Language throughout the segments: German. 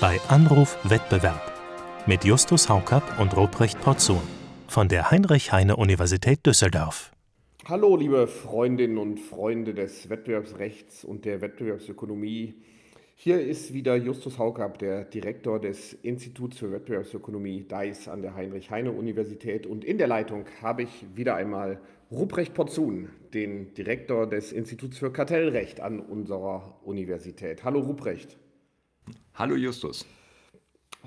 bei Anruf Wettbewerb mit Justus Haukapp und Ruprecht Porzun von der Heinrich-Heine-Universität Düsseldorf. Hallo, liebe Freundinnen und Freunde des Wettbewerbsrechts und der Wettbewerbsökonomie. Hier ist wieder Justus Haukapp, der Direktor des Instituts für Wettbewerbsökonomie DICE an der Heinrich-Heine-Universität. Und in der Leitung habe ich wieder einmal Ruprecht Porzun, den Direktor des Instituts für Kartellrecht an unserer Universität. Hallo Ruprecht. Hallo Justus.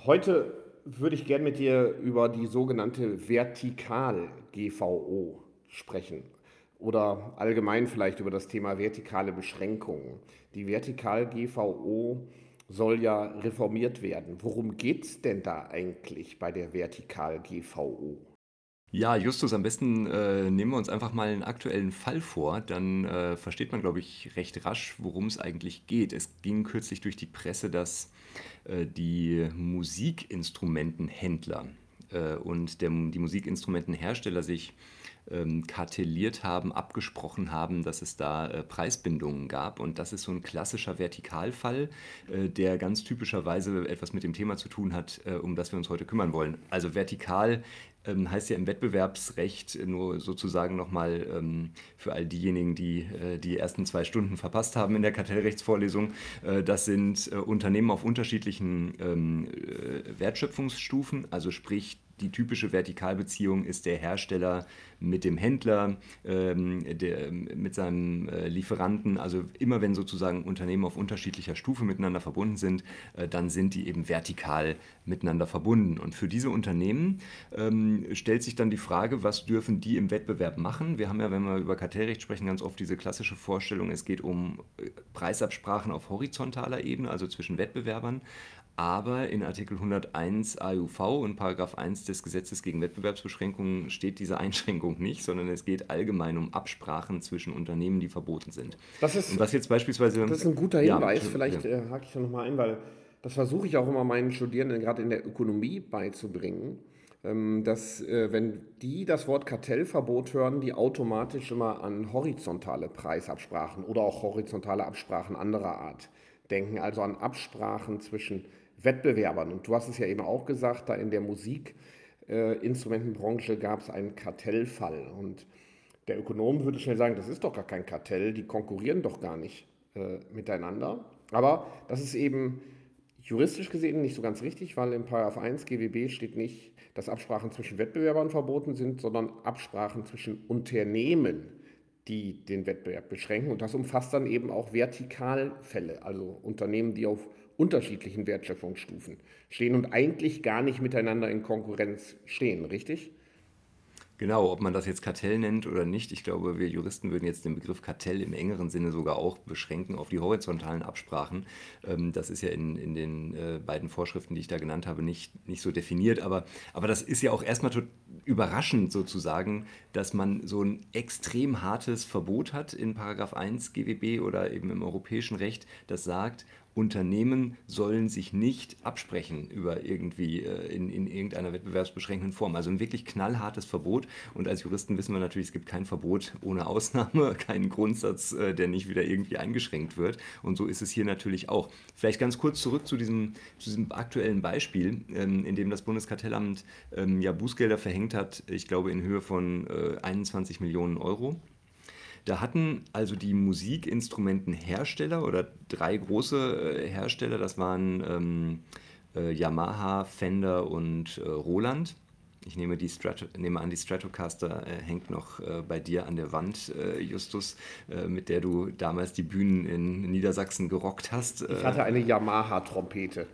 Heute würde ich gern mit dir über die sogenannte Vertikal-GVO sprechen oder allgemein vielleicht über das Thema vertikale Beschränkungen. Die Vertikal-GVO soll ja reformiert werden. Worum geht es denn da eigentlich bei der Vertikal-GVO? Ja, Justus, am besten äh, nehmen wir uns einfach mal einen aktuellen Fall vor, dann äh, versteht man, glaube ich, recht rasch, worum es eigentlich geht. Es ging kürzlich durch die Presse, dass äh, die Musikinstrumentenhändler äh, und der, die Musikinstrumentenhersteller sich ähm, kartelliert haben, abgesprochen haben, dass es da äh, Preisbindungen gab. Und das ist so ein klassischer Vertikalfall, äh, der ganz typischerweise etwas mit dem Thema zu tun hat, äh, um das wir uns heute kümmern wollen. Also vertikal ähm, heißt ja im Wettbewerbsrecht nur sozusagen nochmal ähm, für all diejenigen, die äh, die ersten zwei Stunden verpasst haben in der Kartellrechtsvorlesung, äh, das sind äh, Unternehmen auf unterschiedlichen ähm, äh, Wertschöpfungsstufen, also sprich die typische Vertikalbeziehung ist der Hersteller mit dem Händler, ähm, der, mit seinem äh, Lieferanten. Also immer wenn sozusagen Unternehmen auf unterschiedlicher Stufe miteinander verbunden sind, äh, dann sind die eben vertikal miteinander verbunden. Und für diese Unternehmen ähm, stellt sich dann die Frage, was dürfen die im Wettbewerb machen? Wir haben ja, wenn wir über Kartellrecht sprechen, ganz oft diese klassische Vorstellung, es geht um äh, Preisabsprachen auf horizontaler Ebene, also zwischen Wettbewerbern. Aber in Artikel 101 AUV und Paragraph 1 des Gesetzes gegen Wettbewerbsbeschränkungen steht diese Einschränkung nicht, sondern es geht allgemein um Absprachen zwischen Unternehmen, die verboten sind. Das ist, und was jetzt beispielsweise, das ist ein guter Hinweis, ja, vielleicht ja. äh, hake ich da nochmal ein, weil das versuche ich auch immer meinen Studierenden gerade in der Ökonomie beizubringen, ähm, dass äh, wenn die das Wort Kartellverbot hören, die automatisch immer an horizontale Preisabsprachen oder auch horizontale Absprachen anderer Art denken, also an Absprachen zwischen Wettbewerbern. Und du hast es ja eben auch gesagt, da in der Musikinstrumentenbranche äh, gab es einen Kartellfall. Und der Ökonom würde schnell sagen, das ist doch gar kein Kartell, die konkurrieren doch gar nicht äh, miteinander. Aber das ist eben juristisch gesehen nicht so ganz richtig, weil im 1 GWB steht nicht, dass Absprachen zwischen Wettbewerbern verboten sind, sondern Absprachen zwischen Unternehmen, die den Wettbewerb beschränken. Und das umfasst dann eben auch Vertikalfälle, also Unternehmen, die auf unterschiedlichen Wertschöpfungsstufen stehen und eigentlich gar nicht miteinander in Konkurrenz stehen, richtig? Genau, ob man das jetzt Kartell nennt oder nicht, ich glaube, wir Juristen würden jetzt den Begriff Kartell im engeren Sinne sogar auch beschränken auf die horizontalen Absprachen. Ähm, das ist ja in, in den äh, beiden Vorschriften, die ich da genannt habe, nicht, nicht so definiert. Aber, aber das ist ja auch erstmal überraschend sozusagen, dass man so ein extrem hartes Verbot hat in Paragraph 1 GWB oder eben im europäischen Recht, das sagt, Unternehmen sollen sich nicht absprechen über irgendwie äh, in, in irgendeiner wettbewerbsbeschränkenden Form. Also ein wirklich knallhartes Verbot. Und als Juristen wissen wir natürlich, es gibt kein Verbot ohne Ausnahme, keinen Grundsatz, äh, der nicht wieder irgendwie eingeschränkt wird. Und so ist es hier natürlich auch. Vielleicht ganz kurz zurück zu diesem, zu diesem aktuellen Beispiel, ähm, in dem das Bundeskartellamt ähm, ja Bußgelder verhängt hat, ich glaube in Höhe von 21 äh, Millionen Euro. Da hatten also die Musikinstrumentenhersteller oder drei große äh, Hersteller, das waren ähm, äh, Yamaha, Fender und äh, Roland. Ich nehme, die Strato, nehme an, die Stratocaster äh, hängt noch äh, bei dir an der Wand, äh, Justus, mit der du damals die Bühnen in Niedersachsen gerockt hast. Ich hatte eine Yamaha-Trompete.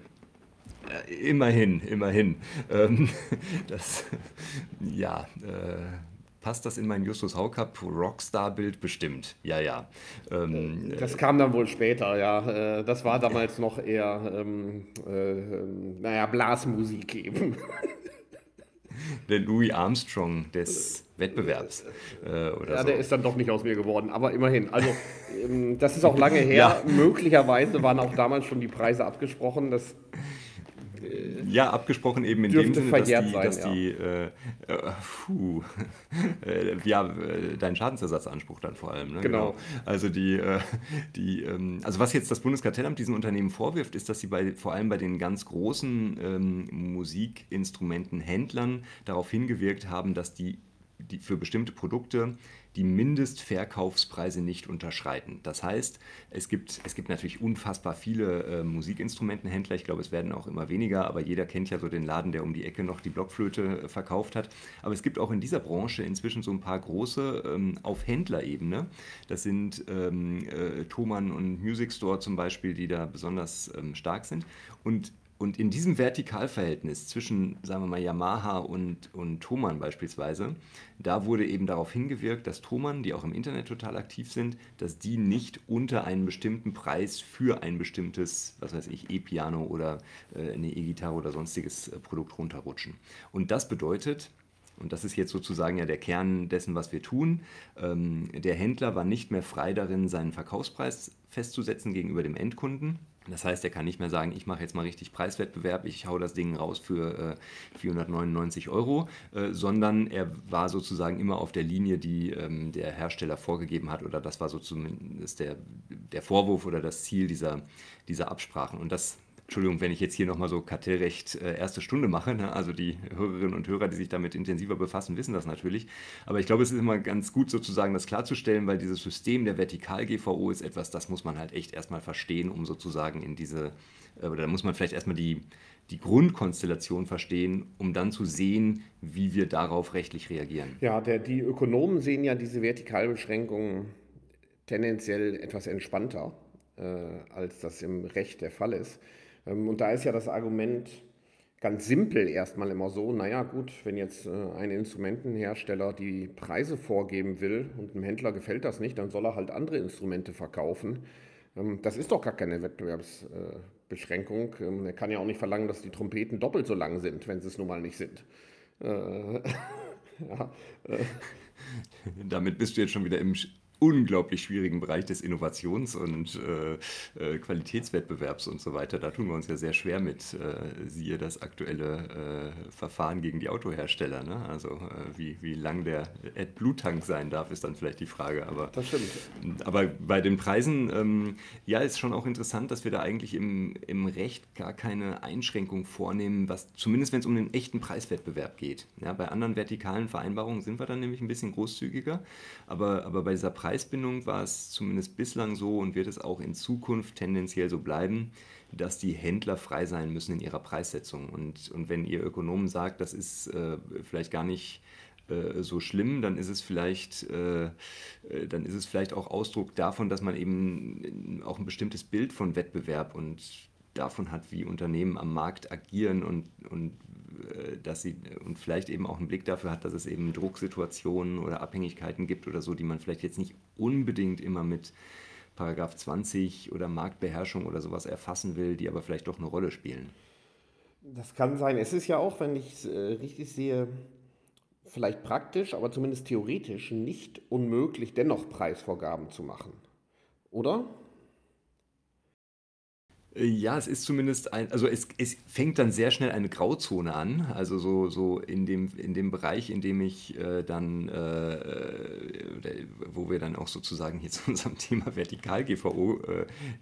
Immerhin, immerhin. Ähm, das, ja, passt das in mein Justus Haukapp Rockstar-Bild bestimmt. Ja, ja. Ähm, das kam dann wohl später, ja. Äh, das war damals noch eher, ähm, äh, naja, Blasmusik eben. Der Louis Armstrong des Wettbewerbs. Äh, ja, so. der ist dann doch nicht aus mir geworden, aber immerhin. Also, ähm, das ist auch lange her. Ja. Möglicherweise waren auch damals schon die Preise abgesprochen. Das ja, abgesprochen eben in dem Sinne, dass die, sein, dass ja. die äh, äh, puh, äh, ja, äh, dein Schadensersatzanspruch dann vor allem. Ne? Genau. genau. Also die, äh, die ähm, also was jetzt das Bundeskartellamt diesen Unternehmen vorwirft, ist, dass sie bei, vor allem bei den ganz großen ähm, Musikinstrumentenhändlern darauf hingewirkt haben, dass die, die für bestimmte Produkte die Mindestverkaufspreise nicht unterschreiten. Das heißt, es gibt, es gibt natürlich unfassbar viele äh, Musikinstrumentenhändler. Ich glaube, es werden auch immer weniger, aber jeder kennt ja so den Laden, der um die Ecke noch die Blockflöte äh, verkauft hat. Aber es gibt auch in dieser Branche inzwischen so ein paar große ähm, auf Händlerebene. Das sind ähm, äh, Thomann und Music Store zum Beispiel, die da besonders ähm, stark sind. Und und in diesem Vertikalverhältnis zwischen, sagen wir mal, Yamaha und, und Thomann beispielsweise, da wurde eben darauf hingewirkt, dass Thomann, die auch im Internet total aktiv sind, dass die nicht unter einen bestimmten Preis für ein bestimmtes, was weiß ich, E-Piano oder äh, eine E-Gitarre oder sonstiges äh, Produkt runterrutschen. Und das bedeutet, und das ist jetzt sozusagen ja der Kern dessen, was wir tun. Ähm, der Händler war nicht mehr frei darin, seinen Verkaufspreis festzusetzen gegenüber dem Endkunden. Das heißt, er kann nicht mehr sagen, ich mache jetzt mal richtig Preiswettbewerb, ich hau das Ding raus für äh, 499 Euro, äh, sondern er war sozusagen immer auf der Linie, die ähm, der Hersteller vorgegeben hat oder das war so zumindest der, der Vorwurf oder das Ziel dieser, dieser Absprachen. Und das Entschuldigung, wenn ich jetzt hier nochmal so Kartellrecht äh, erste Stunde mache. Ne? Also die Hörerinnen und Hörer, die sich damit intensiver befassen, wissen das natürlich. Aber ich glaube, es ist immer ganz gut sozusagen das klarzustellen, weil dieses System der Vertikal-GVO ist etwas, das muss man halt echt erstmal verstehen, um sozusagen in diese, äh, oder da muss man vielleicht erstmal die, die Grundkonstellation verstehen, um dann zu sehen, wie wir darauf rechtlich reagieren. Ja, der, die Ökonomen sehen ja diese Vertikalbeschränkungen tendenziell etwas entspannter, äh, als das im Recht der Fall ist. Ähm, und da ist ja das Argument ganz simpel erstmal immer so, naja gut, wenn jetzt äh, ein Instrumentenhersteller die Preise vorgeben will und einem Händler gefällt das nicht, dann soll er halt andere Instrumente verkaufen. Ähm, das ist doch gar keine Wettbewerbsbeschränkung. Ähm, er kann ja auch nicht verlangen, dass die Trompeten doppelt so lang sind, wenn sie es nun mal nicht sind. Äh, ja, äh. Damit bist du jetzt schon wieder im unglaublich schwierigen Bereich des Innovations- und äh, äh, Qualitätswettbewerbs und so weiter. Da tun wir uns ja sehr schwer mit, äh, siehe das aktuelle äh, Verfahren gegen die Autohersteller. Ne? Also äh, wie, wie lang der AdBlue-Tank sein darf, ist dann vielleicht die Frage. Aber, das stimmt. Aber bei den Preisen, ähm, ja, ist schon auch interessant, dass wir da eigentlich im, im Recht gar keine Einschränkung vornehmen, was zumindest wenn es um den echten Preiswettbewerb geht. Ja, bei anderen vertikalen Vereinbarungen sind wir dann nämlich ein bisschen großzügiger, aber, aber bei dieser Preis Preisbindung war es zumindest bislang so und wird es auch in Zukunft tendenziell so bleiben, dass die Händler frei sein müssen in ihrer Preissetzung. Und, und wenn ihr Ökonomen sagt, das ist äh, vielleicht gar nicht äh, so schlimm, dann ist es vielleicht, äh, äh, dann ist es vielleicht auch Ausdruck davon, dass man eben auch ein bestimmtes Bild von Wettbewerb und davon hat, wie Unternehmen am Markt agieren und, und dass sie und vielleicht eben auch einen Blick dafür hat, dass es eben Drucksituationen oder Abhängigkeiten gibt oder so, die man vielleicht jetzt nicht unbedingt immer mit Paragraph 20 oder Marktbeherrschung oder sowas erfassen will, die aber vielleicht doch eine Rolle spielen. Das kann sein. Es ist ja auch, wenn ich es äh, richtig sehe, vielleicht praktisch, aber zumindest theoretisch nicht unmöglich, dennoch Preisvorgaben zu machen. Oder? Äh, ja, es ist zumindest ein, also es, es fängt dann sehr schnell eine Grauzone an, also so, so in, dem, in dem Bereich, in dem ich äh, dann, äh, äh wo wir dann auch sozusagen hier zu unserem Thema Vertikal-GVO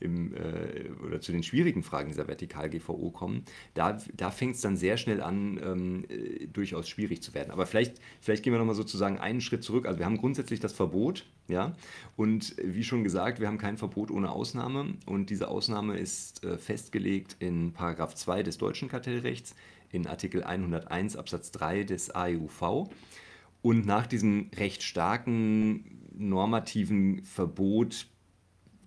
äh, äh, oder zu den schwierigen Fragen dieser Vertikal-GVO kommen, da, da fängt es dann sehr schnell an, ähm, durchaus schwierig zu werden. Aber vielleicht, vielleicht gehen wir nochmal sozusagen einen Schritt zurück. Also wir haben grundsätzlich das Verbot, ja, und wie schon gesagt, wir haben kein Verbot ohne Ausnahme und diese Ausnahme ist äh, festgelegt in Paragraph 2 des deutschen Kartellrechts, in Artikel 101 Absatz 3 des AEUV. Und nach diesem recht starken normativen Verbot,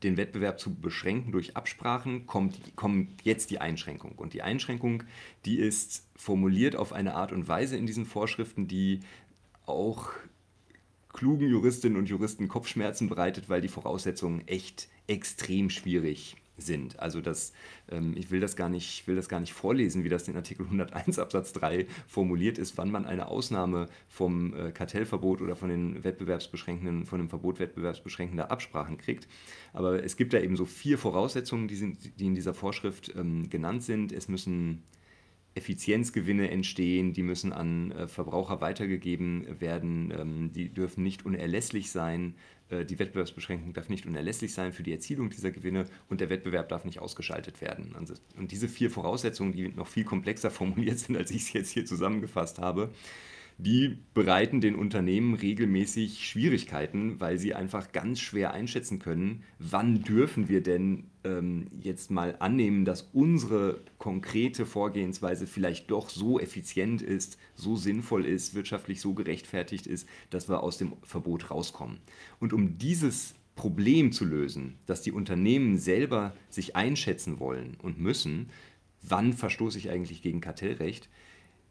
den Wettbewerb zu beschränken durch Absprachen, kommt, kommt jetzt die Einschränkung. Und die Einschränkung, die ist formuliert auf eine Art und Weise in diesen Vorschriften, die auch klugen Juristinnen und Juristen Kopfschmerzen bereitet, weil die Voraussetzungen echt extrem schwierig sind. Also das, ähm, ich will das, gar nicht, will das gar nicht vorlesen, wie das in Artikel 101 Absatz 3 formuliert ist, wann man eine Ausnahme vom äh, Kartellverbot oder von den wettbewerbsbeschränkenden, von dem Verbot wettbewerbsbeschränkender Absprachen kriegt. Aber es gibt da eben so vier Voraussetzungen, die, sind, die in dieser Vorschrift ähm, genannt sind. Es müssen Effizienzgewinne entstehen, die müssen an äh, Verbraucher weitergegeben werden, ähm, die dürfen nicht unerlässlich sein, äh, die Wettbewerbsbeschränkung darf nicht unerlässlich sein für die Erzielung dieser Gewinne und der Wettbewerb darf nicht ausgeschaltet werden. Und diese vier Voraussetzungen, die noch viel komplexer formuliert sind, als ich es jetzt hier zusammengefasst habe, die bereiten den Unternehmen regelmäßig Schwierigkeiten, weil sie einfach ganz schwer einschätzen können, wann dürfen wir denn ähm, jetzt mal annehmen, dass unsere konkrete Vorgehensweise vielleicht doch so effizient ist, so sinnvoll ist, wirtschaftlich so gerechtfertigt ist, dass wir aus dem Verbot rauskommen. Und um dieses Problem zu lösen, dass die Unternehmen selber sich einschätzen wollen und müssen, wann verstoße ich eigentlich gegen Kartellrecht,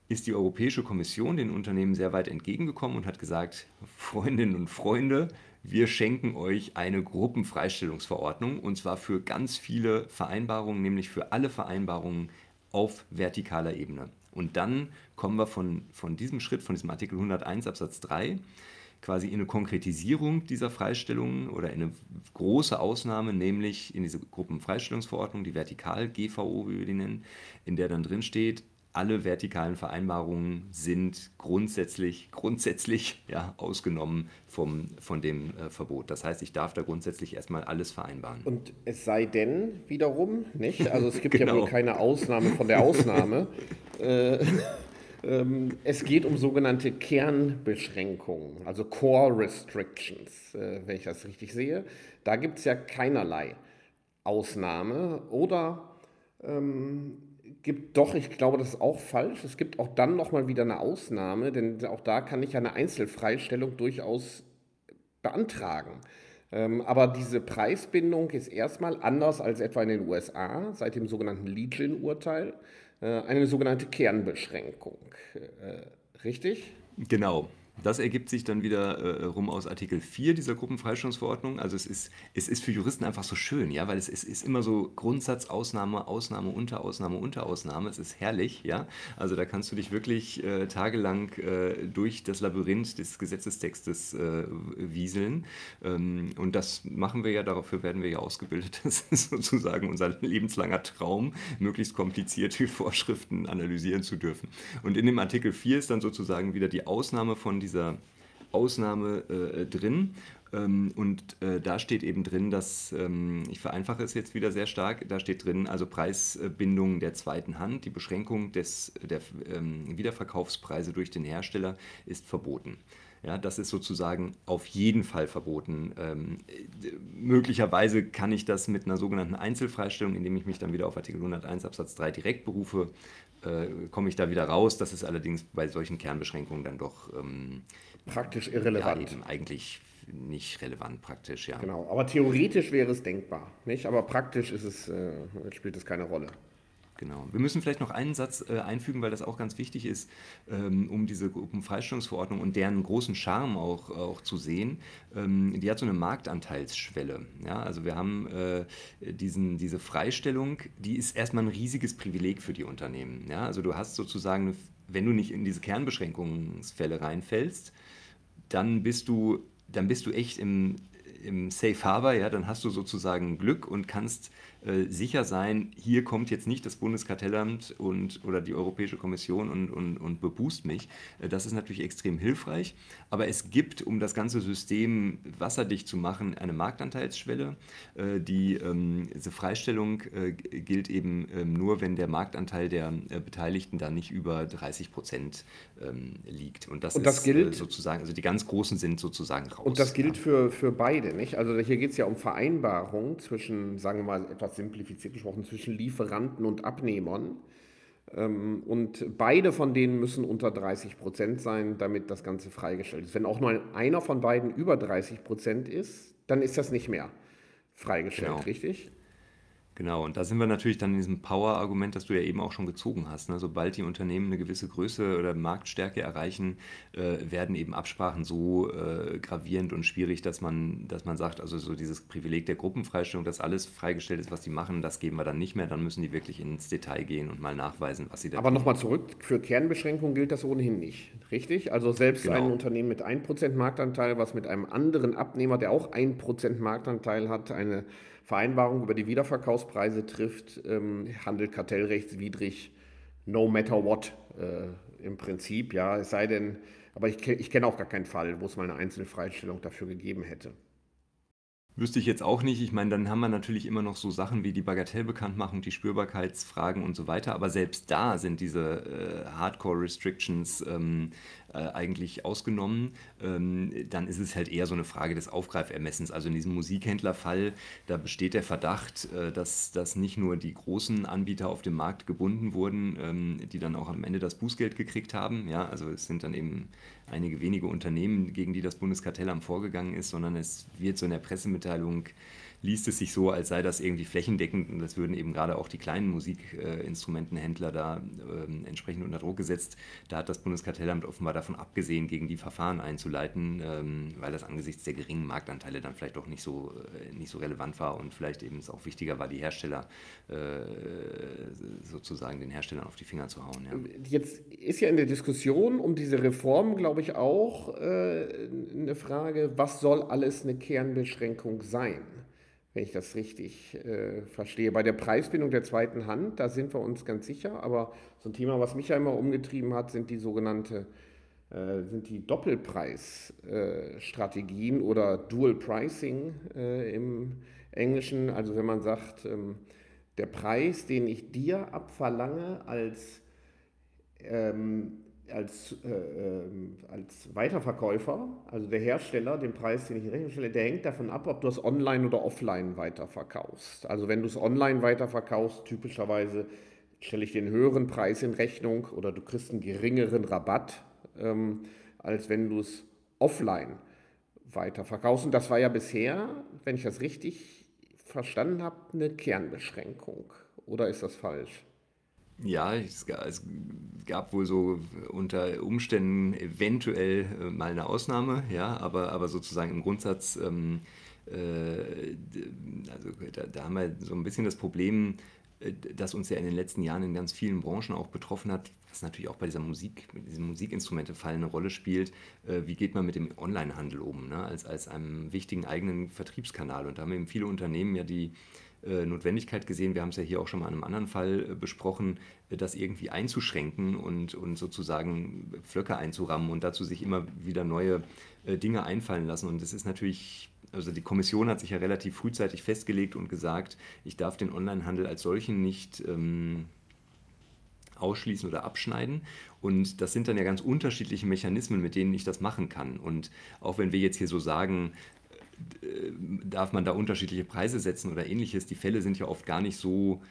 ist die Europäische Kommission den Unternehmen sehr weit entgegengekommen und hat gesagt, Freundinnen und Freunde, wir schenken euch eine Gruppenfreistellungsverordnung und zwar für ganz viele Vereinbarungen, nämlich für alle Vereinbarungen auf vertikaler Ebene. Und dann kommen wir von, von diesem Schritt, von diesem Artikel 101 Absatz 3, quasi in eine Konkretisierung dieser Freistellungen oder in eine große Ausnahme, nämlich in diese Gruppenfreistellungsverordnung, die Vertikal-GVO, wie wir die nennen, in der dann drin steht, alle vertikalen Vereinbarungen sind grundsätzlich, grundsätzlich ja, ausgenommen vom, von dem äh, Verbot. Das heißt, ich darf da grundsätzlich erstmal alles vereinbaren. Und es sei denn wiederum, nicht? Also es gibt genau. ja wohl keine Ausnahme von der Ausnahme. äh, ähm, es geht um sogenannte Kernbeschränkungen, also Core Restrictions, äh, wenn ich das richtig sehe. Da gibt es ja keinerlei Ausnahme oder ähm, gibt doch, ich glaube, das ist auch falsch. Es gibt auch dann nochmal wieder eine Ausnahme, denn auch da kann ich eine Einzelfreistellung durchaus beantragen. Ähm, aber diese Preisbindung ist erstmal anders als etwa in den USA seit dem sogenannten Legion-Urteil äh, eine sogenannte Kernbeschränkung. Äh, richtig? Genau. Das ergibt sich dann wieder äh, rum aus Artikel 4 dieser Gruppenfreistellungsverordnung. Also es ist, es ist für Juristen einfach so schön, ja, weil es, es ist immer so Grundsatz, Ausnahme, Ausnahme, Unterausnahme, Unterausnahme. Es ist herrlich, ja. Also da kannst du dich wirklich äh, tagelang äh, durch das Labyrinth des Gesetzestextes äh, wieseln. Ähm, und das machen wir ja, dafür werden wir ja ausgebildet. Das ist sozusagen unser lebenslanger Traum, möglichst komplizierte Vorschriften analysieren zu dürfen. Und in dem Artikel 4 ist dann sozusagen wieder die Ausnahme von dieser Ausnahme äh, drin. Ähm, und äh, da steht eben drin, dass, ähm, ich vereinfache es jetzt wieder sehr stark, da steht drin, also Preisbindung der zweiten Hand, die Beschränkung des, der ähm, Wiederverkaufspreise durch den Hersteller ist verboten. Ja, das ist sozusagen auf jeden Fall verboten. Ähm, möglicherweise kann ich das mit einer sogenannten Einzelfreistellung, indem ich mich dann wieder auf Artikel 101 Absatz 3 direkt berufe, äh, komme ich da wieder raus. Das ist allerdings bei solchen Kernbeschränkungen dann doch ähm, praktisch irrelevant. Ja, eigentlich nicht relevant praktisch, ja. Genau, aber theoretisch wäre es denkbar, nicht? Aber praktisch ist es, äh, spielt es keine Rolle. Genau. Wir müssen vielleicht noch einen Satz äh, einfügen, weil das auch ganz wichtig ist, ähm, um diese Gruppenfreistellungsverordnung und deren großen Charme auch, auch zu sehen. Ähm, die hat so eine Marktanteilsschwelle. Ja? Also wir haben äh, diesen, diese Freistellung, die ist erstmal ein riesiges Privileg für die Unternehmen. Ja? Also du hast sozusagen, wenn du nicht in diese Kernbeschränkungsfälle reinfällst, dann bist du, dann bist du echt im, im Safe Harbor, ja, dann hast du sozusagen Glück und kannst äh, sicher sein, hier kommt jetzt nicht das Bundeskartellamt und, oder die Europäische Kommission und, und, und beboost mich. Äh, das ist natürlich extrem hilfreich. Aber es gibt, um das ganze System wasserdicht zu machen, eine Marktanteilsschwelle. Äh, die, ähm, diese Freistellung äh, gilt eben ähm, nur, wenn der Marktanteil der äh, Beteiligten dann nicht über 30 Prozent ähm, liegt. Und das, und das ist gilt, sozusagen, also die ganz Großen sind sozusagen raus. Und das gilt ja. für, für beide, nicht? Also hier geht es ja um Vereinbarungen zwischen, sagen wir mal, etwas simplifiziert gesprochen, zwischen Lieferanten und Abnehmern. Ähm, und beide von denen müssen unter 30 Prozent sein, damit das Ganze freigestellt ist. Wenn auch nur einer von beiden über 30 Prozent ist, dann ist das nicht mehr freigestellt, genau. richtig? Genau, und da sind wir natürlich dann in diesem Power-Argument, das du ja eben auch schon gezogen hast. Ne? Sobald die Unternehmen eine gewisse Größe oder Marktstärke erreichen, äh, werden eben Absprachen so äh, gravierend und schwierig, dass man, dass man sagt, also so dieses Privileg der Gruppenfreistellung, dass alles freigestellt ist, was die machen, das geben wir dann nicht mehr. Dann müssen die wirklich ins Detail gehen und mal nachweisen, was sie da Aber nochmal zurück, für Kernbeschränkungen gilt das ohnehin nicht, richtig? Also selbst Genau. ein Unternehmen mit 1% Marktanteil, was mit einem anderen Abnehmer, der auch 1% Marktanteil hat, eine Vereinbarung über die Wiederverkaufspreise trifft, ähm, handelt kartellrechtswidrig, no matter what, äh, im Prinzip, ja, es sei denn, aber ich, ich kenne auch gar keinen Fall, wo es mal eine einzelne Freistellung dafür gegeben hätte. Wüsste ich jetzt auch nicht. Ich meine, dann haben wir natürlich immer noch so Sachen wie die Bagatellbekanntmachung, die Spürbarkeitsfragen und so weiter. Aber selbst da sind diese äh, Hardcore-Restrictions ähm, äh, eigentlich ausgenommen. Ähm, dann ist es halt eher so eine Frage des Aufgreifermessens. Also in diesem Musikhändlerfall, da besteht der Verdacht, äh, dass, dass nicht nur die großen Anbieter auf dem Markt gebunden wurden, ähm, die dann auch am Ende das Bußgeld gekriegt haben. Ja, also es sind dann eben einige wenige Unternehmen, gegen die das Bundeskartellamt vorgegangen ist, sondern es wird so in der Pressemitteilung liest es sich so, als sei das irgendwie flächendeckend und das würden eben gerade auch die kleinen Musikinstrumentenhändler da ähm, entsprechend unter Druck gesetzt. Da hat das Bundeskartellamt offenbar davon abgesehen, gegen die Verfahren einzuleiten, ähm, weil das angesichts der geringen Marktanteile dann vielleicht doch nicht so, äh, nicht so relevant war und vielleicht eben es auch wichtiger war, die Hersteller äh, sozusagen den Herstellern auf die Finger zu hauen. Ja. Jetzt ist ja in der Diskussion um diese Reform, glaube ich, auch äh, eine Frage, was soll alles eine Kernbeschränkung sein, wenn ich das richtig äh, verstehe. Bei der Preisbindung der zweiten Hand, da sind wir uns ganz sicher, aber so ein Thema, was mich ja immer umgetrieben hat, sind die sogenannte äh, sind die Doppelpreisstrategien oder Dual Pricing äh, im Englischen. Also wenn man sagt, ähm, der Preis, den ich dir abverlange als ähm, als, äh, ähm, als Weiterverkäufer, also der Hersteller, den Preis, den ich in Rechnung stelle, der hängt davon ab, ob du es online oder offline weiterverkaufst. Also wenn du es online weiterverkaufst, typischerweise stelle ich den höheren Preis in Rechnung oder du kriegst einen geringeren Rabatt, ähm, als wenn du es offline weiterverkaufst. Und das war ja bisher, wenn ich das richtig verstanden habe, eine Kernbeschränkung. Oder ist das falsch? Ja, es gab, es gab wohl so unter Umständen eventuell äh, mal eine Ausnahme, ja, aber, aber sozusagen im Grundsatz, ähm, äh, also da, da haben wir so ein bisschen das Problem, äh, das uns ja in den letzten Jahren in ganz vielen Branchen auch betroffen hat, was natürlich auch bei dieser Musik, mit diesem Musikinstrumentefall eine Rolle spielt. Äh, wie geht man mit dem Onlinehandel um, ne? als, als einem wichtigen eigenen Vertriebskanal? Und da haben eben viele Unternehmen ja die Notwendigkeit gesehen, wir haben es ja hier auch schon mal in einem anderen Fall äh, besprochen, äh, das irgendwie einzuschränken und, und sozusagen Pflöcke einzurammen und dazu sich immer wieder neue äh, Dinge einfallen lassen. Und das ist natürlich, also die Kommission hat sich ja relativ frühzeitig festgelegt und gesagt, ich darf den Onlinehandel als solchen nicht ähm, ausschließen oder abschneiden. Und das sind dann ja ganz unterschiedliche Mechanismen, mit denen ich das machen kann. Und auch wenn wir jetzt hier so sagen, äh, darf man da unterschiedliche Preise setzen oder ähnliches, die Fälle sind ja oft gar nicht so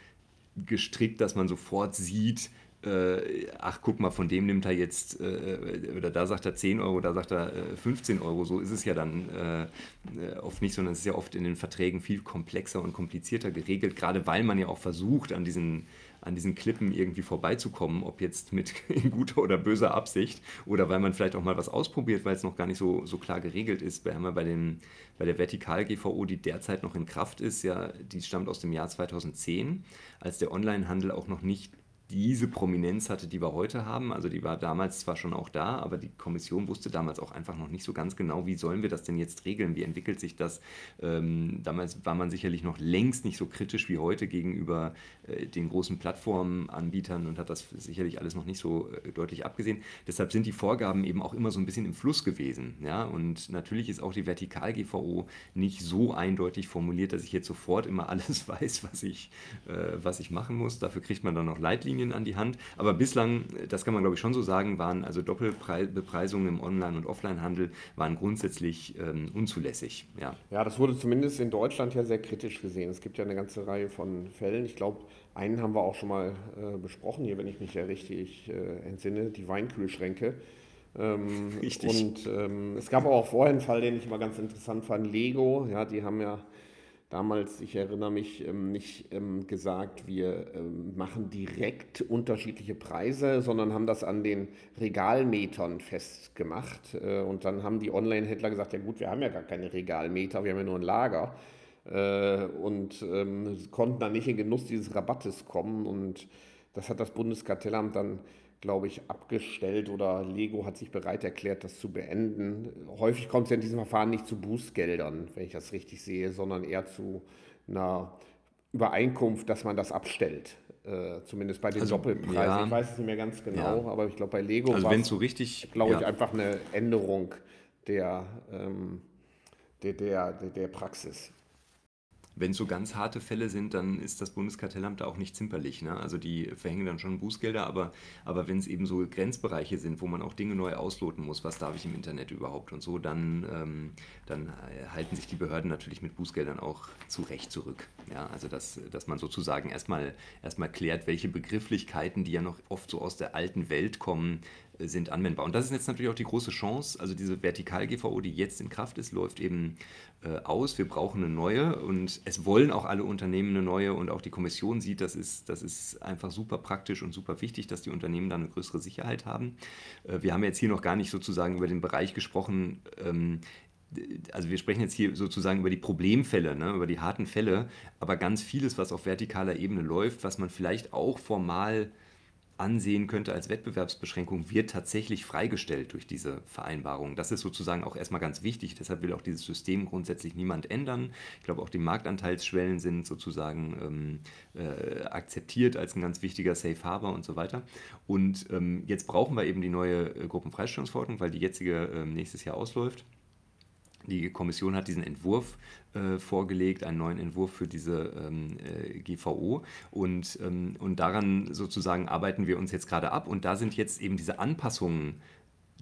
gestrickt, dass man sofort sieht, äh, ach guck mal, von dem nimmt er jetzt, äh, oder da sagt er 10 Euro, da sagt er äh, 15 Euro. So ist es ja dann äh, oft nicht, sondern es ist ja oft in den Verträgen viel komplexer und komplizierter geregelt, gerade weil man ja auch versucht, an diesen, an diesen Klippen irgendwie vorbeizukommen, ob jetzt mit in guter oder böser Absicht oder weil man vielleicht auch mal was ausprobiert, weil es noch gar nicht so, so klar geregelt ist. Wir haben ja bei, dem, bei der Vertikal-GVO, die derzeit noch in Kraft ist, ja, die stammt aus dem Jahr 2010, als der Onlinehandel auch noch nicht diese Prominenz hatte, die wir heute haben. Also die war damals zwar schon auch da, aber die Kommission wusste damals auch einfach noch nicht so ganz genau, wie sollen wir das denn jetzt regeln, wie entwickelt sich das. Ähm, damals war man sicherlich noch längst nicht so kritisch wie heute gegenüber äh, den großen Plattformanbietern und hat das sicherlich alles noch nicht so äh, deutlich abgesehen. Deshalb sind die Vorgaben eben auch immer so ein bisschen im Fluss gewesen. Ja? Und natürlich ist auch die Vertikal-GVO nicht so eindeutig formuliert, dass ich jetzt sofort immer alles weiß, was ich, äh, was ich machen muss. Dafür kriegt man dann noch Leitlinien an die Hand. Aber bislang, das kann man glaube ich schon so sagen, waren also Doppelbepreisungen im Online- und Offline-Handel waren grundsätzlich ähm, unzulässig. Ja. Ja, das wurde zumindest in Deutschland ja sehr kritisch gesehen. Es gibt ja eine ganze Reihe von Fällen. Ich glaube, einen haben wir auch schon mal äh, besprochen hier, wenn ich mich ja richtig äh, entsinne, die Weinkühlschränke. Ähm, Richtig. Und ähm, es gab aber auch vorher einen Fall, den ich immer ganz interessant fand, Lego. Ja, die haben ja damals, ich erinnere mich, ähm, nicht ähm, gesagt, wir ähm, machen direkt unterschiedliche Preise, sondern haben das an den Regalmetern festgemacht. Äh, und dann haben die Online-Händler gesagt, ja gut, wir haben ja gar keine Regalmeter, wir haben ja nur ein Lager. Äh, und konnten dann nicht in Genuss dieses Rabattes kommen. Und das hat das Bundeskartellamt dann glaube ich, abgestellt oder Lego hat sich bereit erklärt, das zu beenden. Häufig kommt es ja in diesem Verfahren nicht zu Bußgeldern, wenn ich das richtig sehe, sondern eher zu einer Übereinkunft, dass man das abstellt. Äh, zumindest bei den also, Doppelpreisen. Ja, ich weiß es nicht mehr ganz genau, ja. aber ich glaube, bei Lego also war es, so richtig, glaube ja. ich, einfach eine Änderung der, ähm, der, der, der Praxis. Wenn es so ganz harte Fälle sind, dann ist das Bundeskartellamt da auch nicht zimperlich. Ne? Also die verhängen dann schon Bußgelder, aber, aber wenn es eben so Grenzbereiche sind, wo man auch Dinge neu ausloten muss, was darf ich im Internet überhaupt und so, dann, ähm, dann halten sich die Behörden natürlich mit Bußgeldern auch zu Recht zurück. Ja? Also dass, dass man sozusagen erstmal erstmal klärt, welche Begrifflichkeiten, die ja noch oft so aus der alten Welt kommen, sind anwendbar. Und das ist jetzt natürlich auch die große Chance. Also diese Vertikal-GVO, die jetzt in Kraft ist, läuft eben äh, aus. Wir brauchen eine neue und es wollen auch alle Unternehmen eine neue und auch die Kommission sieht, das ist, das ist einfach super praktisch und super wichtig, dass die Unternehmen da eine größere Sicherheit haben. Äh, wir haben jetzt hier noch gar nicht sozusagen über den Bereich gesprochen, ähm, also wir sprechen jetzt hier sozusagen über die Problemfälle, ne, über die harten Fälle, aber ganz vieles, was auf vertikaler Ebene läuft, was man vielleicht auch formal ansehen könnte als Wettbewerbsbeschränkung, wird tatsächlich freigestellt durch diese Vereinbarung. Das ist sozusagen auch erstmal ganz wichtig. Deshalb will auch dieses System grundsätzlich niemand ändern. Ich glaube, auch die Marktanteilsschwellen sind sozusagen ähm, äh, akzeptiert als ein ganz wichtiger Safe Harbor und so weiter. Und ähm, jetzt brauchen wir eben die neue äh, Gruppenfreistellungsverordnung, weil die jetzige äh, nächstes Jahr ausläuft. Die Kommission hat diesen Entwurf äh, vorgelegt, einen neuen Entwurf für diese ähm, äh, GVO. Und, ähm, und daran sozusagen arbeiten wir uns jetzt gerade ab. Und da sind jetzt eben diese Anpassungen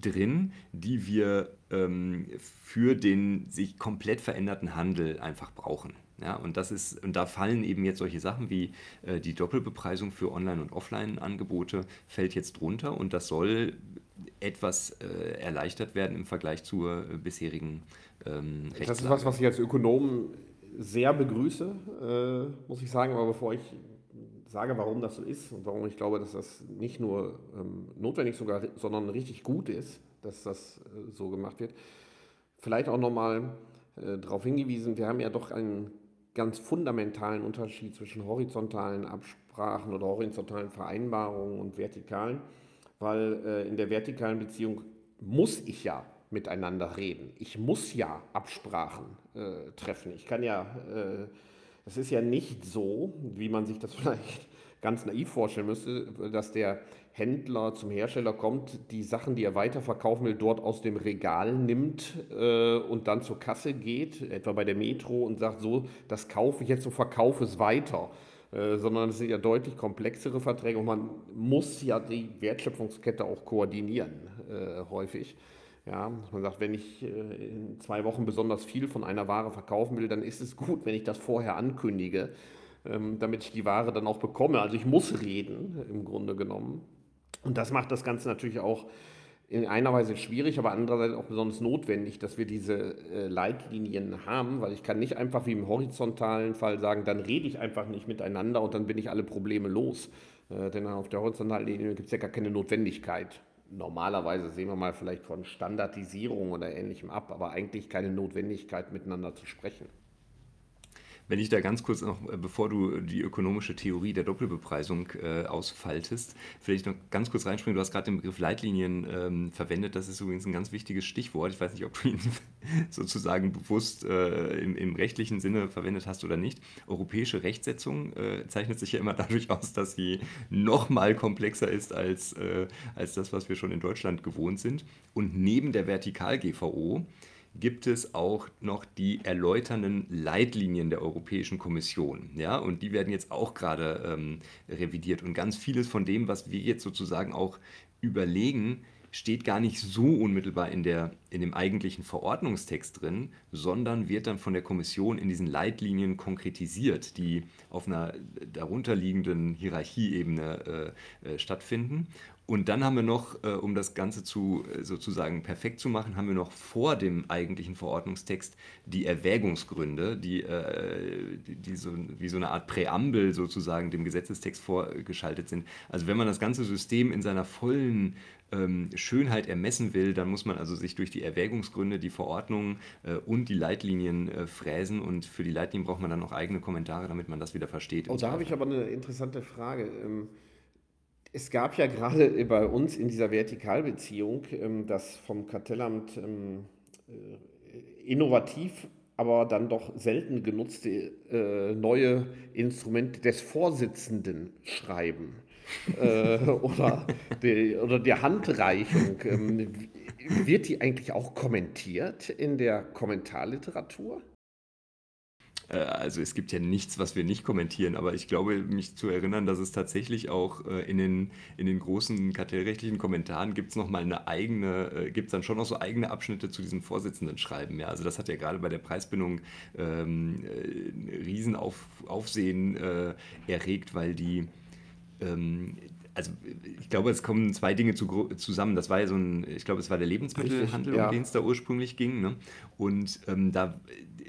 drin, die wir ähm, für den sich komplett veränderten Handel einfach brauchen. Ja, und das ist, und da fallen eben jetzt solche Sachen wie äh, die Doppelbepreisung für Online- und Offline-Angebote fällt jetzt drunter und das soll etwas äh, erleichtert werden im Vergleich zur äh, bisherigen ähm, Das ist was, was ich als Ökonom sehr begrüße, äh, muss ich sagen. Aber bevor ich sage, warum das so ist und warum ich glaube, dass das nicht nur ähm, notwendig sogar, sondern richtig gut ist, dass das äh, so gemacht wird, vielleicht auch nochmal äh, darauf hingewiesen, wir haben ja doch einen ganz fundamentalen Unterschied zwischen horizontalen Absprachen oder horizontalen Vereinbarungen und vertikalen, weil äh, in der vertikalen Beziehung muss ich ja miteinander reden. Ich muss ja Absprachen äh, treffen. Ich kann ja, äh, das ist ja nicht so, wie man sich das vielleicht ganz naiv vorstellen müsste, dass der Händler zum Hersteller kommt, die Sachen, die er weiterverkaufen will, dort aus dem Regal nimmt äh, und dann zur Kasse geht, etwa bei der Metro und sagt, so, das kaufe ich jetzt und verkaufe es weiter. Äh, sondern es sind ja deutlich komplexere Verträge und man muss ja die Wertschöpfungskette auch koordinieren, äh, häufig. Ja, man sagt, wenn ich äh, in zwei Wochen besonders viel von einer Ware verkaufen will, dann ist es gut, wenn ich das vorher ankündige, ähm, damit ich die Ware dann auch bekomme. Also ich muss reden, im Grunde genommen. Und das macht das Ganze natürlich auch in einer Weise schwierig, aber andererseits auch besonders notwendig, dass wir diese äh, Leitlinien haben, weil ich kann nicht einfach wie im horizontalen Fall sagen, dann rede ich einfach nicht miteinander und dann bin ich alle Probleme los. Äh, denn auf der horizontalen Linie gibt es ja gar keine Notwendigkeit normalerweise sehen wir mal vielleicht von Standardisierung oder ähnlichem ab, aber eigentlich keine Notwendigkeit, miteinander zu sprechen. Wenn ich da ganz kurz noch, äh, bevor du die ökonomische Theorie der Doppelbepreisung äh, ausfaltest, vielleicht noch ganz kurz reinspringen. Du hast gerade den Begriff Leitlinien ähm, verwendet. Das ist übrigens ein ganz wichtiges Stichwort. Ich weiß nicht, ob du ihn sozusagen bewusst äh, im, im, rechtlichen Sinne verwendet hast oder nicht. Europäische Rechtsetzung äh, zeichnet sich ja immer dadurch aus, dass sie noch mal komplexer ist als, äh, als das, was wir schon in Deutschland gewohnt sind. Und neben der Vertikal-GVO gibt es auch noch die erläuternden Leitlinien der Europäischen Kommission. Ja? Und die werden jetzt auch gerade ähm, revidiert. Und ganz vieles von dem, was wir jetzt sozusagen auch überlegen, steht gar nicht so unmittelbar in, der, in dem eigentlichen Verordnungstext drin, sondern wird dann von der Kommission in diesen Leitlinien konkretisiert, die auf einer darunterliegenden Hierarchieebene äh, äh, stattfinden. Und dann haben wir noch, äh, um das Ganze zu äh, sozusagen perfekt zu machen, haben wir noch vor dem eigentlichen Verordnungstext die Erwägungsgründe, die, äh, die, so, wie so eine Art Präambel sozusagen dem Gesetzestext vorgeschaltet sind. Also wenn man das ganze System in seiner vollen ähm, Schönheit ermessen will, dann muss man also sich durch die Erwägungsgründe, die Verordnungen äh, und die Leitlinien äh, fräsen und für die Leitlinien braucht man dann noch eigene Kommentare, damit man das wieder versteht. Oh, da habe ich aber eine interessante Frage. Ähm es gab ja gerade bei uns in dieser Vertikalbeziehung ähm, das vom Kartellamt ähm, äh, innovativ, aber dann doch selten genutzte äh, neue Instrument des Vorsitzenden schreiben äh, oder, die, oder der Handreichung. Ähm, wird die eigentlich auch kommentiert in der Kommentarliteratur? Äh, also es gibt ja nichts, was wir nicht kommentieren, aber ich glaube, mich zu erinnern, dass es tatsächlich auch äh, in den, in den großen kartellrechtlichen Kommentaren gibt es nochmal eine eigene, äh, gibt es dann schon noch so eigene Abschnitte zu diesem Vorsitzenden schreiben. Ja, also das hat ja gerade bei der Preisbindung ähm, Riesenaufsehen äh, erregt, weil die ähm, also ich glaube, es kommen zwei Dinge zu, zusammen. Das war ja so ein, ich glaube, es war der Lebensmittelhandel, ja. um den es da ursprünglich ging. Ne? Und ähm, da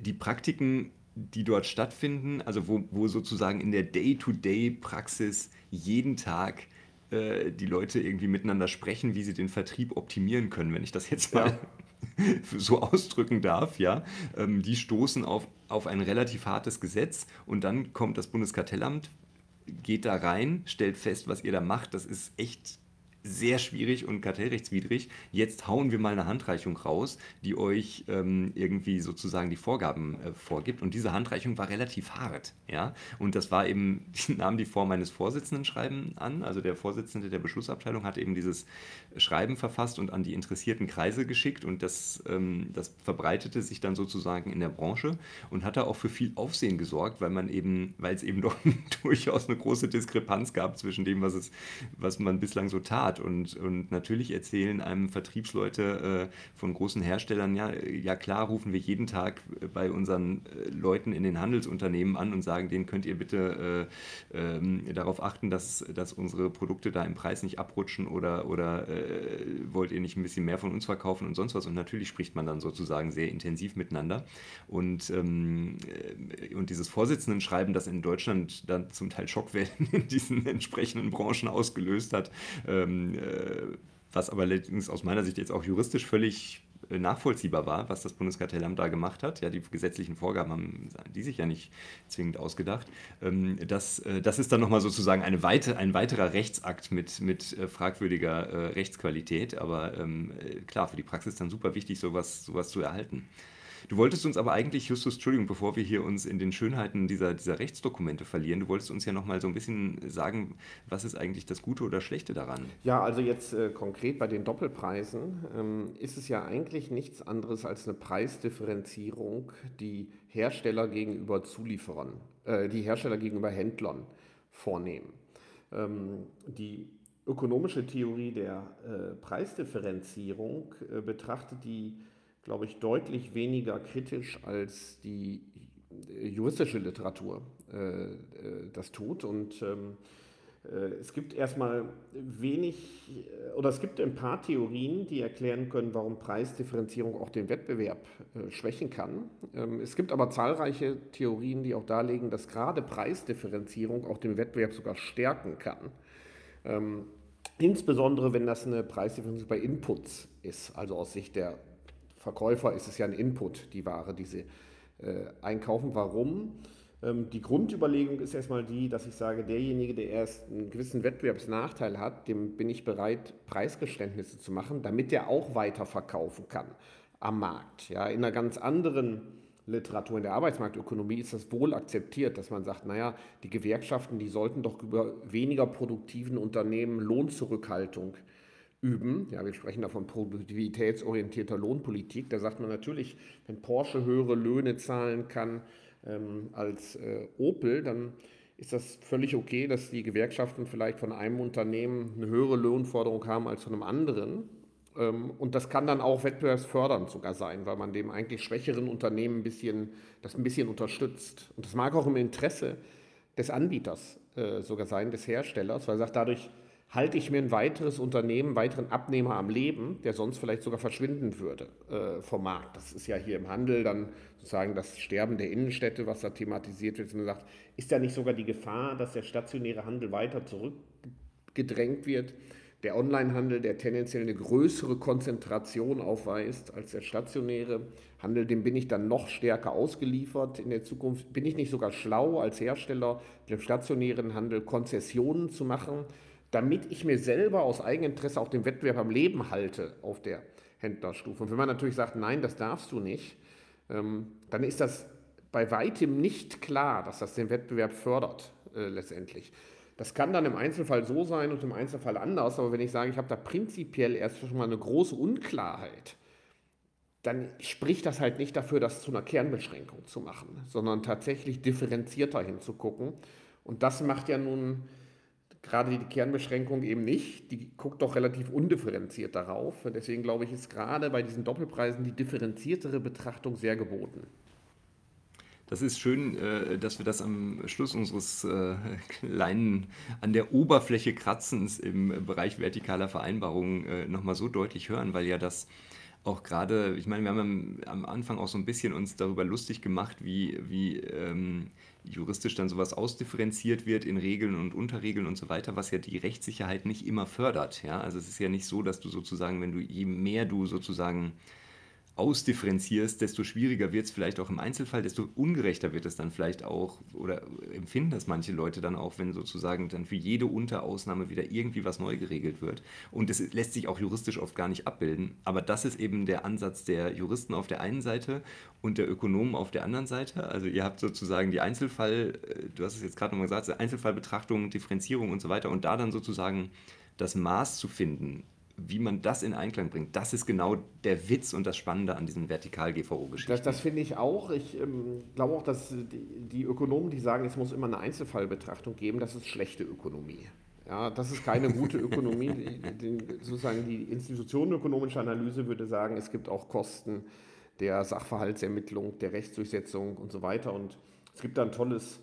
die Praktiken die dort stattfinden, also wo, wo sozusagen in der Day-to-Day-Praxis jeden Tag äh, die Leute irgendwie miteinander sprechen, wie sie den Vertrieb optimieren können, wenn ich das jetzt mal ja. so ausdrücken darf, ja. Ähm, die stoßen auf, auf ein relativ hartes Gesetz und dann kommt das Bundeskartellamt, geht da rein, stellt fest, was ihr da macht, das ist echt sehr schwierig und kartellrechtswidrig. Jetzt hauen wir mal eine Handreichung raus, die euch ähm, irgendwie sozusagen die Vorgaben äh, vorgibt. Und diese Handreichung war relativ hart. Ja? Und das war eben, die nahm die Form eines Vorsitzenden schreiben an. Also der Vorsitzende der Beschlussabteilung hat eben dieses Schreiben verfasst und an die interessierten Kreise geschickt. Und das, ähm, das verbreitete sich dann sozusagen in der Branche und hat da auch für viel Aufsehen gesorgt, weil man eben, weil es eben doch durchaus eine große Diskrepanz gab zwischen dem, was, es, was man bislang so tat hat. Und, und natürlich erzählen einem Vertriebsleute äh, von großen Herstellern, ja, ja klar, rufen wir jeden Tag bei unseren äh, Leuten in den Handelsunternehmen an und sagen, denen könnt ihr bitte äh, ähm, darauf achten, dass, dass unsere Produkte da im Preis nicht abrutschen oder, oder äh, wollt ihr nicht ein bisschen mehr von uns verkaufen und sonst was. Und natürlich spricht man dann sozusagen sehr intensiv miteinander. Und, ähm, äh, und dieses Vorsitzendenschreiben, das in Deutschland dann zum Teil Schockwellen in diesen entsprechenden Branchen ausgelöst hat, ähm, äh, was aber allerdings aus meiner Sicht jetzt auch juristisch völlig äh, nachvollziehbar war, was das Bundeskartellamt da gemacht hat. Ja, die gesetzlichen Vorgaben haben die sich ja nicht zwingend ausgedacht. Ähm, das, äh, das ist dann nochmal sozusagen eine weite, ein weiterer Rechtsakt mit, mit fragwürdiger Rechtsqualität. Aber ähm, klar, für die Praxis dann super wichtig, sowas, sowas zu erhalten. Du wolltest uns aber eigentlich, Justus, Entschuldigung, bevor wir hier uns in den Schönheiten dieser, dieser Rechtsdokumente verlieren, du wolltest uns ja nochmal so ein bisschen sagen, was ist eigentlich das Gute oder Schlechte daran? Ja, also jetzt äh, konkret bei den Doppelpreisen ähm, ist es ja eigentlich nichts anderes als eine Preisdifferenzierung, die Hersteller gegenüber Zulieferern, äh, die Hersteller gegenüber Händlern vornehmen. Ähm, die ökonomische Theorie der äh, Preisdifferenzierung äh, betrachtet die glaube ich, deutlich weniger kritisch als die juristische Literatur äh, äh, das tut. Und ähm, äh, es gibt erstmal wenig, äh, oder es gibt ein paar Theorien, die erklären können, warum Preisdifferenzierung auch den Wettbewerb schwächen kann. Ähm, es gibt aber zahlreiche Theorien, die auch darlegen, dass gerade Preisdifferenzierung auch den Wettbewerb sogar stärken kann. Ähm, insbesondere wenn das eine Preisdifferenzierung bei Inputs ist, also aus Sicht der Verkäufer ist es ja ein Input, die Ware, die sie äh, einkaufen. Warum? Ähm, die Grundüberlegung ist erstmal die, dass ich sage, derjenige, der erst einen gewissen Wettbewerbsnachteil hat, dem bin ich bereit, Preisgeständnisse zu machen, damit der auch weiter verkaufen kann am Markt. Ja, in einer ganz anderen Literatur, in der Arbeitsmarktökonomie ist das wohl akzeptiert, dass man sagt, naja, die Gewerkschaften, die sollten doch über weniger produktiven Unternehmen Lohnzurückhaltung üben. Ja, wir sprechen da von produktivitätsorientierter Lohnpolitik. Da sagt man natürlich, wenn Porsche höhere Löhne zahlen kann ähm, als äh, Opel, dann ist das völlig okay, dass die Gewerkschaften vielleicht von einem Unternehmen eine höhere Lohnforderung haben als von einem anderen. Ähm, und das kann dann auch wettbewerbsfördernd sogar sein, weil man dem eigentlich schwächeren Unternehmen ein bisschen, das ein bisschen unterstützt. Und das mag auch im Interesse des Anbieters äh, sogar sein, des Herstellers, weil er sagt, dadurch halte ich mir ein weiteres Unternehmen, einen weiteren Abnehmer am Leben, der sonst vielleicht sogar verschwinden würde äh, vom Markt. Das ist ja hier im Handel dann sozusagen das Sterben der Innenstädte, was da thematisiert wird. Und man sagt, ist da nicht sogar die Gefahr, dass der stationäre Handel weiter zurückgedrängt wird? Der Onlinehandel, der tendenziell eine größere Konzentration aufweist als der stationäre Handel, dem bin ich dann noch stärker ausgeliefert. In der Zukunft bin ich nicht sogar schlau als Hersteller, dem stationären Handel Konzessionen zu machen, damit ich mir selber aus Eigeninteresse auch den Wettbewerb am Leben halte auf der Händlerstufe. Und wenn man natürlich sagt, nein, das darfst du nicht, ähm, dann ist das bei weitem nicht klar, dass das den Wettbewerb fördert äh, letztendlich. Das kann dann im Einzelfall so sein und im Einzelfall anders, aber wenn ich sage, ich habe da prinzipiell erst schon mal eine große Unklarheit, dann spricht das halt nicht dafür, das zu einer Kernbeschränkung zu machen, sondern tatsächlich differenzierter hinzugucken. Und das macht ja nun gerade die Kernbeschränkung eben nicht. Die guckt doch relativ undifferenziert darauf. Deswegen glaube ich, ist gerade bei diesen Doppelpreisen die differenziertere Betrachtung sehr geboten. Das ist schön, äh, dass wir das am Schluss unseres äh, kleinen an der Oberfläche Kratzens im Bereich vertikaler Vereinbarungen äh, nochmal so deutlich hören, weil ja das auch gerade, ich meine, wir haben am Anfang auch so ein bisschen uns darüber lustig gemacht, wie, wie ähm, juristisch dann sowas ausdifferenziert wird in Regeln und Unterregeln und so weiter, was ja die Rechtssicherheit nicht immer fördert. Ja? Also es ist ja nicht so, dass du sozusagen, wenn du je mehr du sozusagen ausdifferenzierst, desto schwieriger wird es vielleicht auch im Einzelfall, desto ungerechter wird es dann vielleicht auch, oder empfinden das manche Leute dann auch, wenn sozusagen dann für jede Unterausnahme wieder irgendwie was neu geregelt wird. Und das lässt sich auch juristisch oft gar nicht abbilden. Aber das ist eben der Ansatz der Juristen auf der einen Seite und der Ökonomen auf der anderen Seite. Also ihr habt sozusagen die Einzelfall, äh, du hast es jetzt gerade nochmal gesagt, Einzelfallbetrachtung, Differenzierung und so weiter und da dann sozusagen das Maß zu finden, wie man das in Einklang bringt, das ist genau der Witz und das Spannende an diesen Vertikal-GVO-Geschichten. Das, das finde ich auch. Ich ähm, glaube auch, dass die, die, Ökonomen, die sagen, es muss immer eine Einzelfallbetrachtung geben, das ist schlechte Ökonomie. Ja, das ist keine gute Ökonomie. Die, sozusagen die institutionenökonomische Analyse würde sagen, es gibt auch Kosten der Sachverhaltsermittlung, der Rechtsdurchsetzung und so weiter. Und es gibt da ein tolles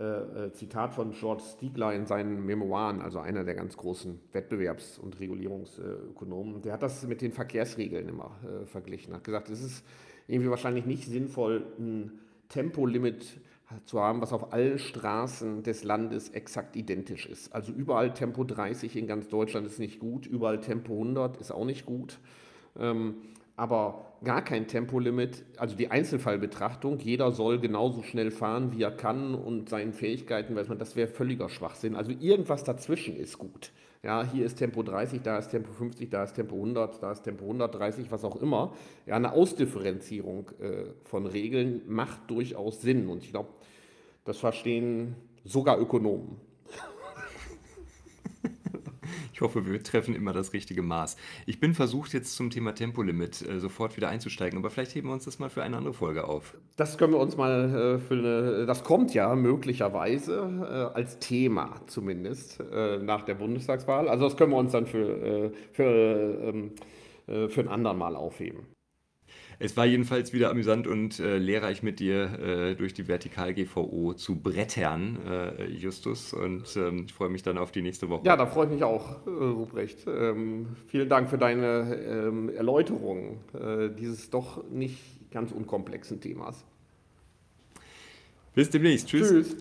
äh, äh, Zitat von George Stiegler in seinen Memoiren, also einer der ganz großen Wettbewerbs- und Regulierungsökonomen. Der hat das mit den Verkehrsregeln immer äh, verglichen. Hat gesagt, es ist irgendwie wahrscheinlich nicht sinnvoll, ein Tempolimit zu haben, was auf allen Straßen des Landes exakt identisch ist. Also überall Tempo 30 in ganz Deutschland ist nicht gut, überall Tempo 100 ist auch nicht gut. Ähm, aber gar kein Tempolimit, also die Einzelfallbetrachtung, jeder soll genauso schnell fahren, wie er kann und seinen Fähigkeiten, weiß man, das wäre völliger Schwachsinn. Also irgendwas dazwischen ist gut. Ja, hier ist Tempo 30, da ist Tempo 50, da ist Tempo 100, da ist Tempo 130, was auch immer. Ja, eine Ausdifferenzierung äh, von Regeln macht durchaus Sinn und ich glaube, das verstehen sogar Ökonomen. Ich hoffe, wir treffen immer das richtige Maß. Ich bin versucht, jetzt zum Thema Tempolimit äh, sofort wieder einzusteigen, aber vielleicht heben wir uns das mal für eine andere Folge auf. Das können wir uns mal äh, für eine, das kommt ja möglicherweise äh, als Thema zumindest nach der Bundestagswahl. Also das können wir uns dann für, für, ähm, äh, für ein andermal aufheben. Es war jedenfalls wieder amüsant und äh, lehrreich mit dir äh, durch die Vertikal-GVO zu brettern, äh, Justus. Und ähm, ich freue mich dann auf die nächste Woche. Ja, da freue ich mich auch, äh, Ruprecht. Ähm, vielen Dank für deine ähm, Erläuterung äh, dieses doch nicht ganz unkomplexen Themas. Bis demnächst. Tschüss. Tschüss.